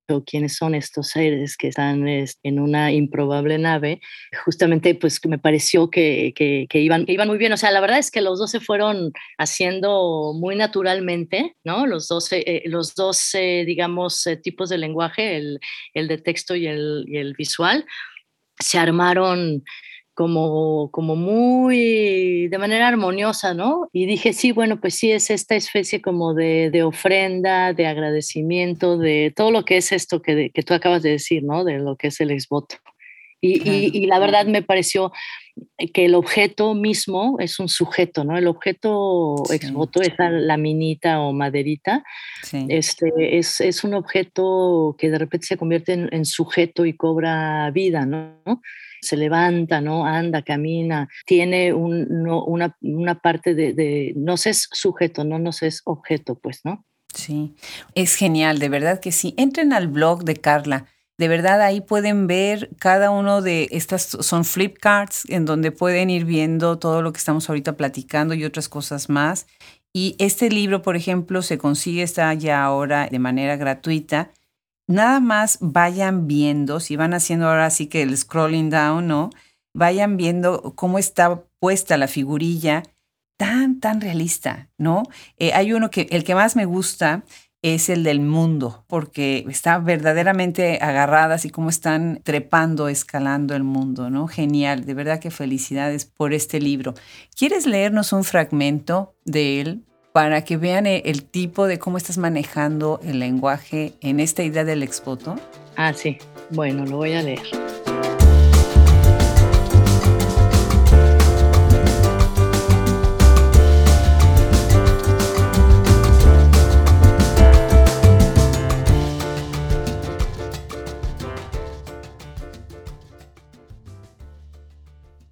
o quiénes son estos seres que están en una improbable nave, justamente pues me pareció que, que, iban, iban muy bien. O sea, la verdad es que los dos se fueron haciendo muy naturalmente, ¿no? Los dos, eh, los dos digamos, eh, tipos de lenguaje, el, el de texto y el, y el visual, se armaron como, como muy de manera armoniosa, ¿no? Y dije, sí, bueno, pues sí, es esta especie como de, de ofrenda, de agradecimiento, de todo lo que es esto que, que, tú acabas de decir, ¿no? De lo que es el exvoto. Y, y, la verdad me pareció que el objeto mismo es un sujeto, ¿no? El objeto exvoto, esa laminita o maderita, este, es, es, un objeto que de repente se convierte en, en sujeto y cobra vida, ¿no? Se levanta, ¿no? Anda, camina, tiene una, parte de, no se es sujeto, no nos es objeto, pues, ¿no? Sí, es genial, de verdad que sí. Entren al blog de Carla. De verdad, ahí pueden ver cada uno de estas, son flip cards en donde pueden ir viendo todo lo que estamos ahorita platicando y otras cosas más. Y este libro, por ejemplo, se consigue, está ya ahora de manera gratuita nada más vayan viendo, si van haciendo ahora sí que el scrolling down, ¿no? Vayan viendo cómo está puesta la figurilla, tan, tan realista, ¿no? Eh, hay uno que, el que más me gusta es el del mundo, porque está verdaderamente agarrada, así como están trepando, escalando el mundo, ¿no? Genial, de verdad que felicidades por este libro. ¿Quieres leernos un fragmento de él? Para que vean eh, el tipo de cómo estás manejando el lenguaje en esta idea del expoto? Ah, sí. Bueno, lo voy a leer.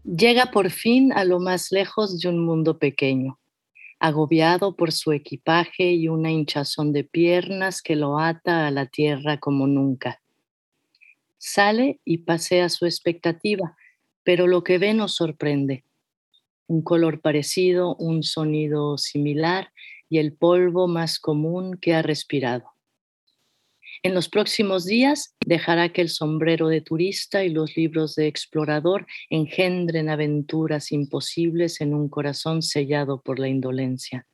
Llega por fin a lo más lejos de un mundo pequeño agobiado por su equipaje y una hinchazón de piernas que lo ata a la tierra como nunca. Sale y pasea su expectativa, pero lo que ve nos sorprende. Un color parecido, un sonido similar y el polvo más común que ha respirado. En los próximos días dejará que el sombrero de turista y los libros de explorador engendren aventuras imposibles en un corazón sellado por la indolencia.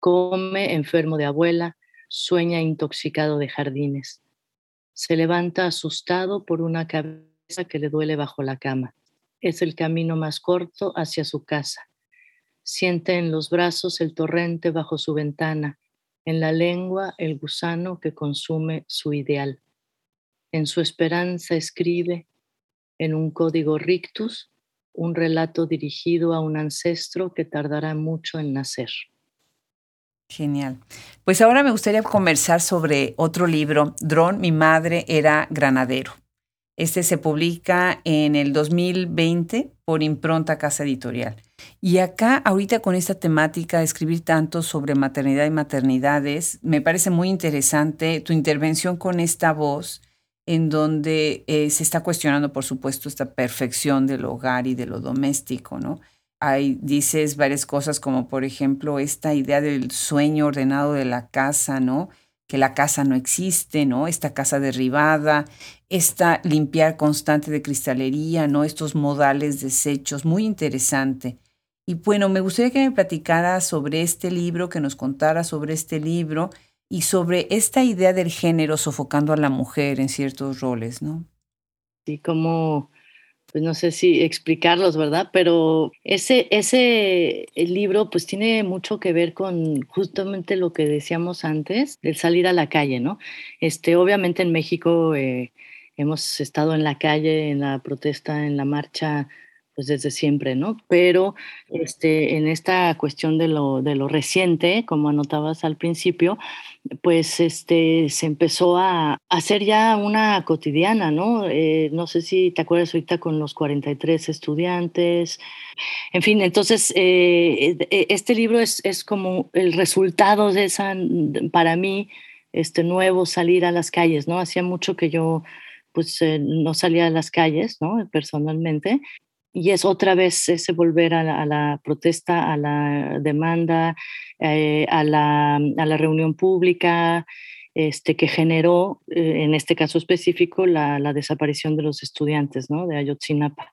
Come enfermo de abuela, sueña intoxicado de jardines. Se levanta asustado por una cabeza que le duele bajo la cama. Es el camino más corto hacia su casa. Siente en los brazos el torrente bajo su ventana en la lengua el gusano que consume su ideal. En su esperanza escribe, en un código rictus, un relato dirigido a un ancestro que tardará mucho en nacer. Genial. Pues ahora me gustaría conversar sobre otro libro, Dron, mi madre era granadero. Este se publica en el 2020 por Impronta Casa Editorial. Y acá, ahorita con esta temática de escribir tanto sobre maternidad y maternidades, me parece muy interesante tu intervención con esta voz en donde eh, se está cuestionando, por supuesto, esta perfección del hogar y de lo doméstico, ¿no? Ahí dices varias cosas como, por ejemplo, esta idea del sueño ordenado de la casa, ¿no? Que la casa no existe, ¿no? Esta casa derribada, esta limpiar constante de cristalería, ¿no? Estos modales desechos, muy interesante. Y bueno, me gustaría que me platicara sobre este libro, que nos contara sobre este libro y sobre esta idea del género sofocando a la mujer en ciertos roles, ¿no? Sí, como, pues no sé si explicarlos, ¿verdad? Pero ese, ese libro pues tiene mucho que ver con justamente lo que decíamos antes, el salir a la calle, ¿no? Este, obviamente en México eh, hemos estado en la calle, en la protesta, en la marcha pues desde siempre, ¿no? Pero este, en esta cuestión de lo, de lo reciente, como anotabas al principio, pues este, se empezó a hacer ya una cotidiana, ¿no? Eh, no sé si te acuerdas ahorita con los 43 estudiantes, en fin, entonces eh, e, este libro es, es como el resultado de esa, para mí, este nuevo salir a las calles, ¿no? Hacía mucho que yo pues eh, no salía a las calles, ¿no? Personalmente, y es otra vez ese volver a la, protesta, a la demanda, eh, a, la, a, la, reunión pública, este, que generó, eh, en este caso específico, la, la, desaparición de los estudiantes ¿no? de Ayotzinapa.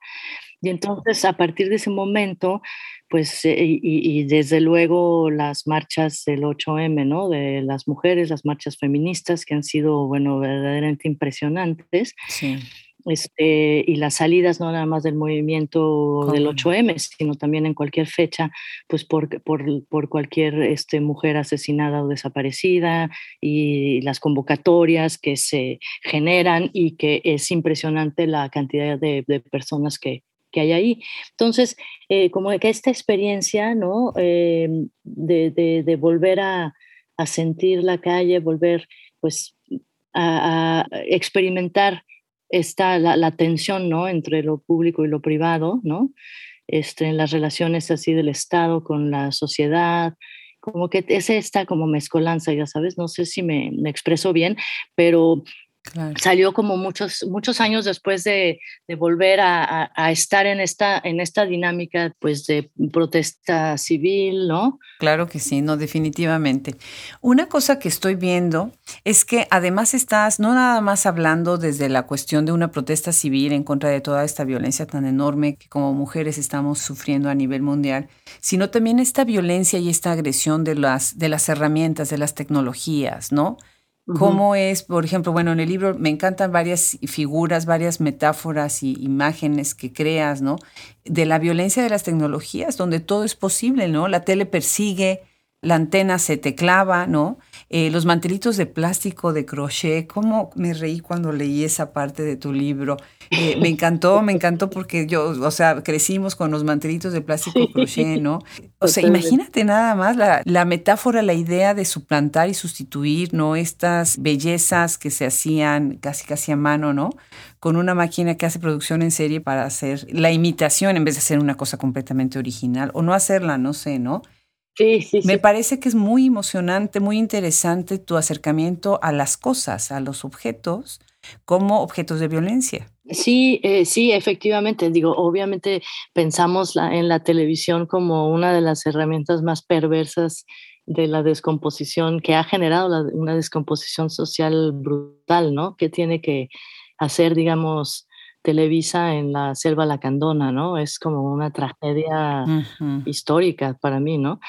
Y entonces, a partir de ese momento, pues, eh, y, y, desde luego las marchas del 8M, ¿no? De las mujeres, las marchas feministas, que han sido, bueno, verdaderamente impresionantes. Sí este, y las salidas no nada más del movimiento del 8M, sino también en cualquier fecha, pues por, por, por, cualquier este, mujer asesinada o desaparecida y las convocatorias que se generan y que es impresionante la cantidad de, de personas que, que hay ahí. Entonces, eh, como que esta experiencia, ¿no? Eh, de, de, de, volver a, a, sentir la calle, volver pues a, a experimentar está la, tensión ¿no? entre lo público y lo privado, ¿no? Este, en las relaciones así del Estado con la sociedad, como que ese está como mezcolanza, ya sabes, no sé si me, me expreso bien, pero Salió como muchos, muchos años después de, de volver a, a, estar en esta, en esta dinámica pues de protesta civil, ¿no? Claro que sí, no, definitivamente. Una cosa que estoy viendo es que además estás no nada más hablando desde la cuestión de una protesta civil en contra de toda esta violencia tan enorme que como mujeres estamos sufriendo a nivel mundial, sino también esta violencia y esta agresión de las, de las herramientas, de las tecnologías, ¿no? Cómo es, por ejemplo, bueno, en el libro me encantan varias figuras, varias metáforas y imágenes que creas, ¿no? De la violencia de las tecnologías, donde todo es posible, ¿no? La tele persigue, la antena se te clava, ¿no? Eh, los mantelitos de plástico de crochet, cómo me reí cuando leí esa parte de tu libro. Eh, me encantó, me encantó porque yo, o sea, crecimos con los mantelitos de plástico de crochet, ¿no? O sea, imagínate nada más la, la, metáfora, la idea de suplantar y sustituir, ¿no? Estas bellezas que se hacían casi casi a mano, ¿no? Con una máquina que hace producción en serie para hacer la imitación en vez de hacer una cosa completamente original o no hacerla, no sé, ¿no? Sí, sí, Me parece que es muy emocionante, muy interesante tu acercamiento a las cosas, a los objetos, como objetos de violencia. Sí, eh, sí, efectivamente. Digo, obviamente pensamos la, en la televisión como una de las herramientas más perversas de la descomposición, que ha generado la, una descomposición social brutal, ¿no? Que tiene que hacer, digamos, Televisa en la selva lacandona, ¿no? Es como una tragedia histórica para mí, ¿no?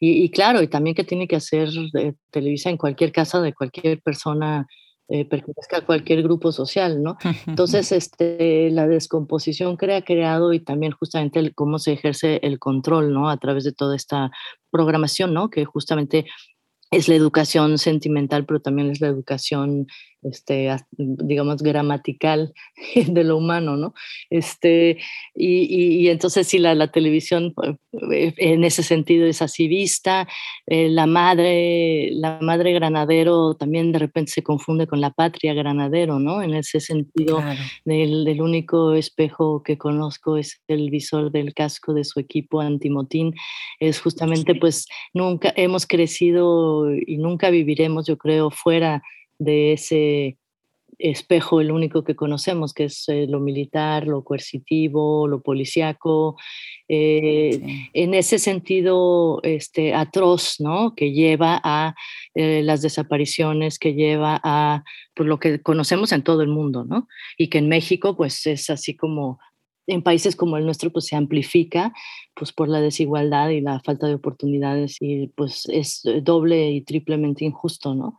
Y, claro, y también que tiene que hacer eh, Televisa en cualquier casa de cualquier persona eh, pertenezca a cualquier grupo social, ¿no? Entonces, este, la descomposición que ha creado y también justamente cómo se ejerce el control, ¿no? A través de toda esta programación, ¿no? Que justamente es la educación sentimental, pero también es la educación este, digamos, gramatical [laughs] de lo humano, ¿no? Este, y, y, entonces sí, la, la, televisión pues, eh, en ese sentido es así vista, eh, la madre, la madre granadero también de repente se confunde con la patria granadero, ¿no? En ese sentido del, del, único espejo que conozco es el visor del casco de su equipo antimotín, es justamente pues nunca hemos crecido y nunca viviremos, yo creo, fuera de ese espejo el único que conocemos, que es eh, lo militar, lo coercitivo, lo policíaco, eh, en ese sentido este, atroz, ¿no? Que lleva a eh, las desapariciones, que lleva a pues, lo que conocemos en todo el mundo, ¿no? Y que en México, pues es así como en países como el nuestro, pues se amplifica pues por la desigualdad y la falta de oportunidades y pues es doble y triplemente injusto, ¿no?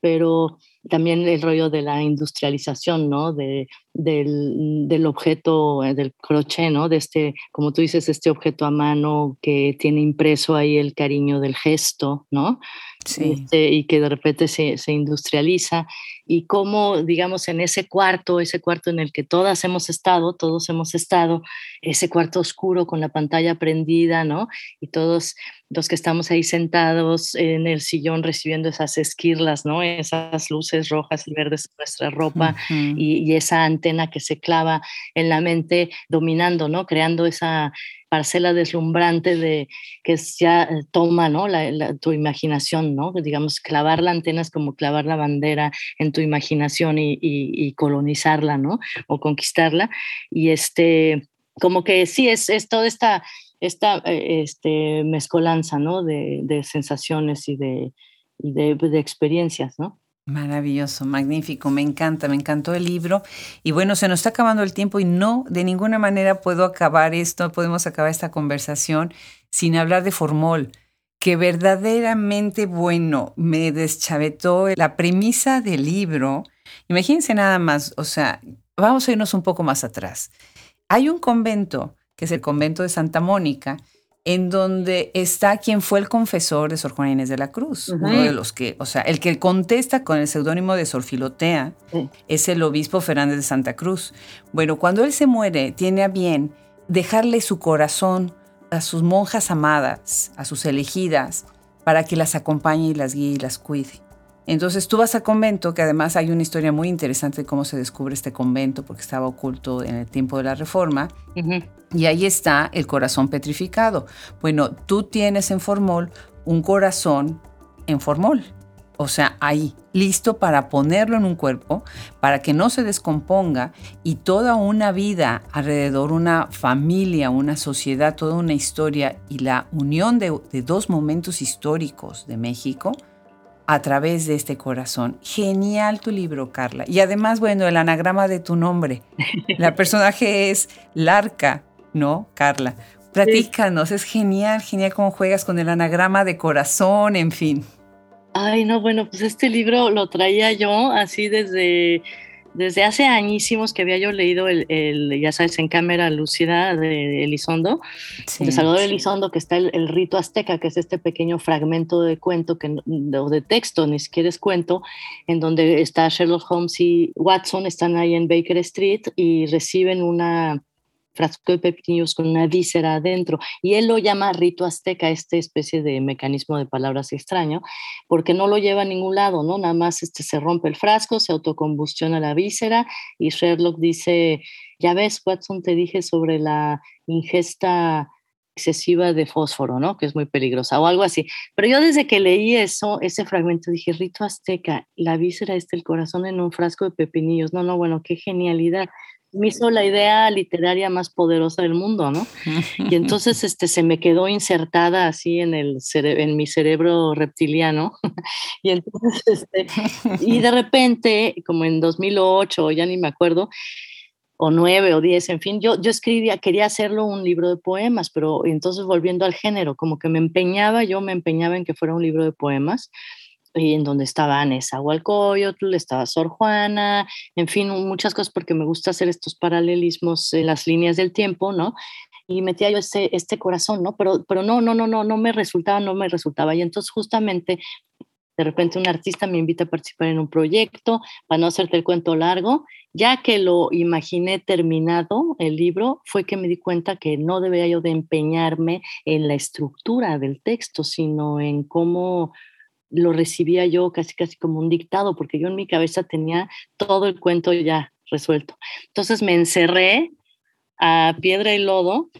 Pero también el rollo de la industrialización, ¿no? De, del, del, objeto, eh, del crochet, ¿no? De este, como tú dices, este objeto a mano que tiene impreso ahí el cariño del gesto, ¿no? Sí. Este, y que de repente se, se, industrializa. Y cómo, digamos, en ese cuarto, ese cuarto en el que todas hemos estado, todos hemos estado, ese cuarto oscuro con la pantalla prendida, ¿no? Y todos los que estamos ahí sentados en el sillón recibiendo esas esquirlas, ¿no? Esas luces rojas y verdes de nuestra ropa y, y, esa antena que se clava en la mente dominando, ¿no? Creando esa parcela deslumbrante de que ya eh, toma, ¿no? La, tu imaginación, ¿no? Digamos, clavar la antena es como clavar la bandera en tu imaginación y, y, colonizarla, ¿no? O conquistarla. Y este, como que sí, es, es toda esta esta eh, este, mezcolanza, ¿no? De, de sensaciones y, de, y de, de, experiencias, ¿no? Maravilloso, magnífico, me encanta, me encantó el libro. Y bueno, se nos está acabando el tiempo y no, de ninguna manera puedo acabar esto, podemos acabar esta conversación sin hablar de Formol, que verdaderamente, bueno, me deschavetó la premisa del libro. Imagínense nada más, o sea, vamos a irnos un poco más atrás. Hay un convento que es el convento de Santa Mónica, en donde está quien fue el confesor de Sor Juana Inés de la Cruz, uno de los que, o sea, el que contesta con el seudónimo de Sor Filotea es el obispo Fernández de Santa Cruz. Bueno, cuando él se muere, tiene a bien dejarle su corazón a sus monjas amadas, a sus elegidas, para que las acompañe y las guíe y las cuide. Entonces tú vas al convento, que además hay una historia muy interesante de cómo se descubre este convento, porque estaba oculto en el tiempo de la Reforma, y ahí está el corazón petrificado. Bueno, tú tienes en Formol un corazón en Formol, o sea, ahí, listo para ponerlo en un cuerpo, para que no se descomponga y toda una vida alrededor, una familia, una sociedad, toda una historia y la unión de, de dos momentos históricos de México a través de este corazón. Genial tu libro, Carla. Y además, bueno, el anagrama de tu nombre. [laughs] La personaje es Larca, ¿no, Carla? Platícanos, es genial, genial cómo juegas con el anagrama de corazón, en fin. Ay, no, bueno, pues este libro lo traía yo así desde desde hace añísimos que había yo leído el, ya sabes, en cámara lúcida de Elizondo, de Salvador Elizondo, que está el, rito azteca, que es este pequeño fragmento de cuento, que, o de texto, ni siquiera es cuento, en donde está Sherlock Holmes y Watson, están ahí en Baker Street y reciben una frasco de pepinillos con una víscera adentro. Y él lo llama rito azteca, esta especie de mecanismo de palabras extraño, porque no lo lleva a ningún lado, ¿no? Nada más este, se rompe el frasco, se autocombustiona la víscera y Sherlock dice, ya ves, Watson, te dije sobre la ingesta excesiva de fósforo, ¿no? Que es muy peligrosa o algo así. Pero yo desde que leí eso, ese fragmento, dije, rito azteca, la víscera está el corazón en un frasco de pepinillos. No, no, bueno, qué genialidad me hizo la idea literaria más poderosa del mundo, ¿no? Y [laughs] entonces este, se me quedó insertada así en, el en mi cerebro reptiliano. [laughs] y entonces, este, y de repente, como en 2008, ya ni me acuerdo, o nueve o diez, en fin, yo, yo escribía, quería hacerlo un libro de poemas, pero entonces volviendo al género, como que me empeñaba, yo me empeñaba en que fuera un libro de poemas en donde estaban Nezahualcóyotl, estaba Sor Juana, en fin, muchas cosas porque me gusta hacer estos paralelismos en las líneas del tiempo, ¿no? Y metía yo este, este corazón, ¿no? Pero, pero no, no, no, no, no me resultaba, no me resultaba. Y entonces justamente de repente un artista me invita a participar en un proyecto, para no hacerte el cuento largo, ya que lo imaginé terminado el libro, fue que me di cuenta que no debía yo de empeñarme en la estructura del texto, sino en cómo lo recibía yo casi casi como un dictado, porque yo en mi cabeza tenía todo el cuento ya resuelto. Entonces me encerré a piedra y lodo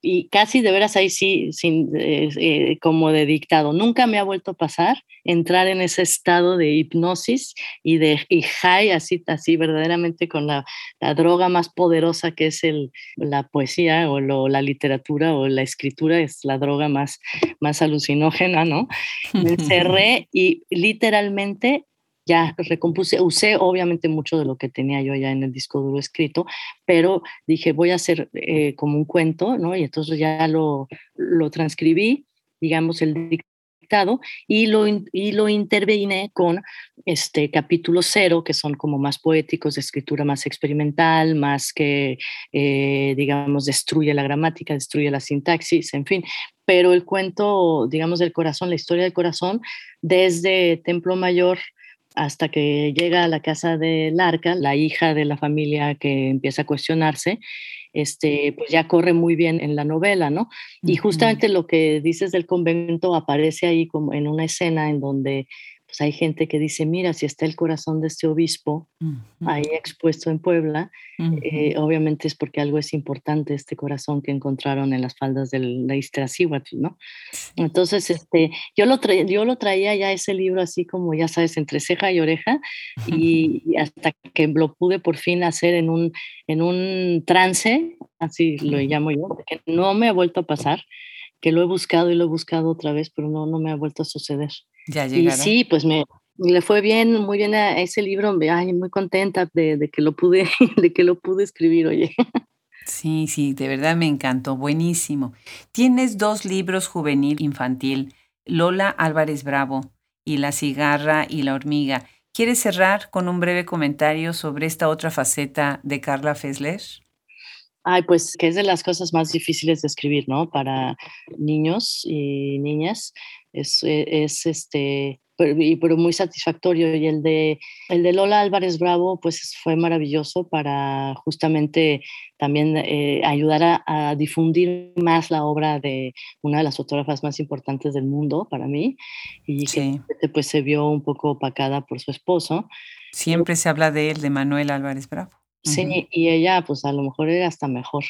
y casi de veras ahí sí, sin, eh, eh, como de dictado. Nunca me ha vuelto a pasar entrar en ese estado de hipnosis y de y high, así, así verdaderamente con la, la droga más poderosa que es el, la poesía o lo, la literatura o la escritura, es la droga más, más alucinógena, ¿no? Me [laughs] encerré y literalmente ya recompuse, usé obviamente mucho de lo que tenía yo ya en el disco duro escrito, pero dije, voy a hacer eh, como un cuento, ¿no? Y entonces ya lo, lo transcribí, digamos, el conectado y lo, y lo intervine con este capítulo cero, que son como más poéticos, de escritura más experimental, más que, eh, digamos, destruye la gramática, destruye la sintaxis, en fin. Pero el cuento, digamos, del corazón, la historia del corazón, desde Templo Mayor hasta que llega a la casa de Larca, la hija de la familia que empieza a cuestionarse, este, pues ya corre muy bien en la novela, ¿no? Y justamente lo que dices del convento aparece ahí como en una escena en donde pues hay gente que dice, mira, si está el corazón de este obispo ahí expuesto en Puebla, eh, obviamente es porque algo es importante, este corazón que encontraron en las faldas de la Iztaccíhuatl, ¿no? Entonces, este, yo, lo yo lo traía ya ese libro así como, ya sabes, entre ceja y oreja, y, hasta que lo pude por fin hacer en un, en un trance, así lo llamo yo, que no me ha vuelto a pasar, que lo he buscado y lo he buscado otra vez, pero no, no me ha vuelto a suceder. Ya Y sí, pues me le fue bien, muy bien a ese libro, ay, muy contenta de, que lo pude, [laughs] de que lo pude escribir, oye. Sí, sí, de verdad me encantó, buenísimo. Tienes dos libros juvenil infantil, Lola Álvarez Bravo y La cigarra y la hormiga. ¿Quieres cerrar con un breve comentario sobre esta otra faceta de Carla Fessler? Ay, pues que es de las cosas más difíciles de escribir, ¿no? Para niños y niñas. Es, e, es este, pero, muy satisfactorio. Y el de, el de Lola Álvarez Bravo, pues fue maravilloso para justamente también eh, ayudar a, difundir más la obra de una de las fotógrafas más importantes del mundo para mí y que pues se vio un poco opacada por su esposo. Siempre se habla de él, de Manuel Álvarez Bravo. Sí, y ella pues a lo mejor era hasta mejor,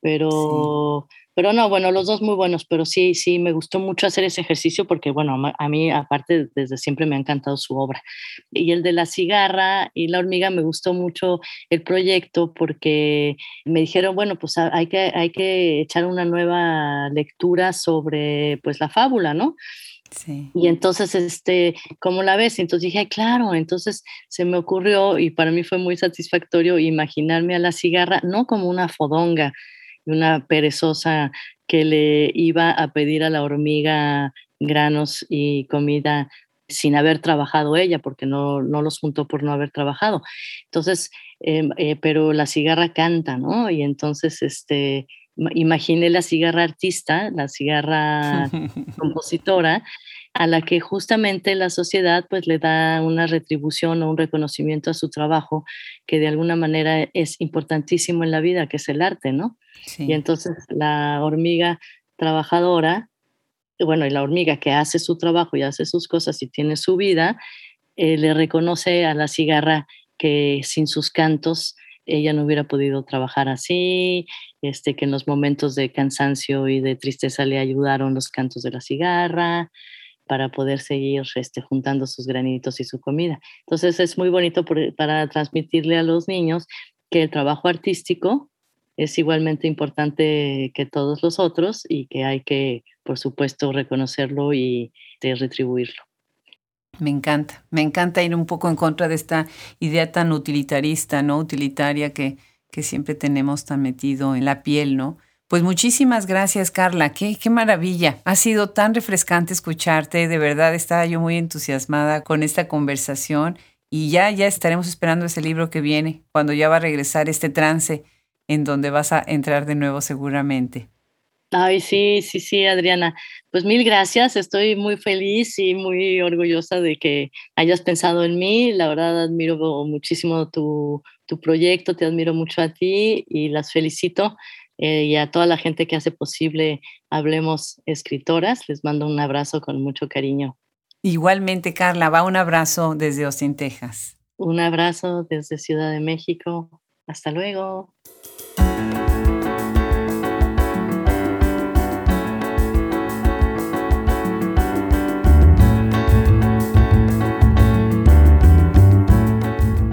pero... Pero no, bueno, los dos muy buenos, pero sí, sí, me gustó mucho hacer ese ejercicio porque, bueno, a mí aparte desde siempre me ha encantado su obra. Y el de la cigarra y la hormiga me gustó mucho el proyecto porque me dijeron, bueno, pues hay que, hay que echar una nueva lectura sobre pues la fábula, ¿no? Sí. Y entonces, este, ¿cómo la ves? Entonces dije, claro, entonces se me ocurrió y para mí fue muy satisfactorio imaginarme a la cigarra no como una fodonga, una perezosa que le iba a pedir a la hormiga granos y comida sin haber trabajado ella, porque no, no los juntó por no haber trabajado. Entonces, em, eh, pero la cigarra canta, ¿no? Y entonces, este, imaginé la cigarra artista, la cigarra [laughs] compositora, a la que justamente la sociedad pues le da una retribución o un reconocimiento a su trabajo que de alguna manera es importantísimo en la vida, que es el arte, ¿no? Y entonces la hormiga trabajadora, bueno, y la hormiga que hace su trabajo y hace sus cosas y tiene su vida, eh, le reconoce a la cigarra que sin sus cantos ella no hubiera podido trabajar así, este, que en los momentos de cansancio y de tristeza le ayudaron los cantos de la cigarra, para poder seguir este, juntando sus granitos y su comida. Entonces es muy bonito para transmitirle a los niños que el trabajo artístico es igualmente importante que todos los otros y que hay que, por supuesto, reconocerlo y retribuirlo. Me encanta, me encanta ir un poco en contra de esta idea tan utilitarista, ¿no? Utilitaria que siempre tenemos tan metido en la piel, ¿no? Pues muchísimas gracias, Carla. Qué, qué maravilla. Ha sido tan refrescante escucharte. De verdad, estaba yo muy entusiasmada con esta conversación y ya, ya estaremos esperando ese libro que viene, cuando ya va a regresar este trance en donde vas a entrar de nuevo seguramente. Ay, sí, sí, sí, Adriana. Pues mil gracias. Estoy muy feliz y muy orgullosa de que hayas pensado en mí. La verdad, admiro muchísimo tu, tu proyecto, te admiro mucho a ti y las felicito eh, y a toda la gente que hace posible Hablemos Escritoras. Les mando un abrazo con mucho cariño. Igualmente, Carla, va un abrazo desde Austin, Texas. Un abrazo desde Ciudad de México. Hasta luego.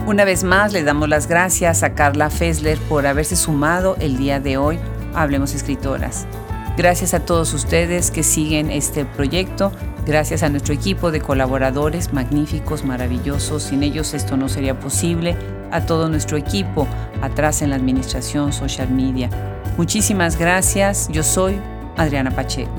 Una vez más le damos las gracias a Carla Fessler por haberse sumado el día de hoy Hablemos Escritoras. Gracias a todos ustedes que siguen este proyecto, gracias a nuestro equipo de colaboradores magníficos, maravillosos, sin ellos esto no sería posible, a todo nuestro equipo atrás en la administración social media. Muchísimas gracias, yo soy Adriana Pacheco.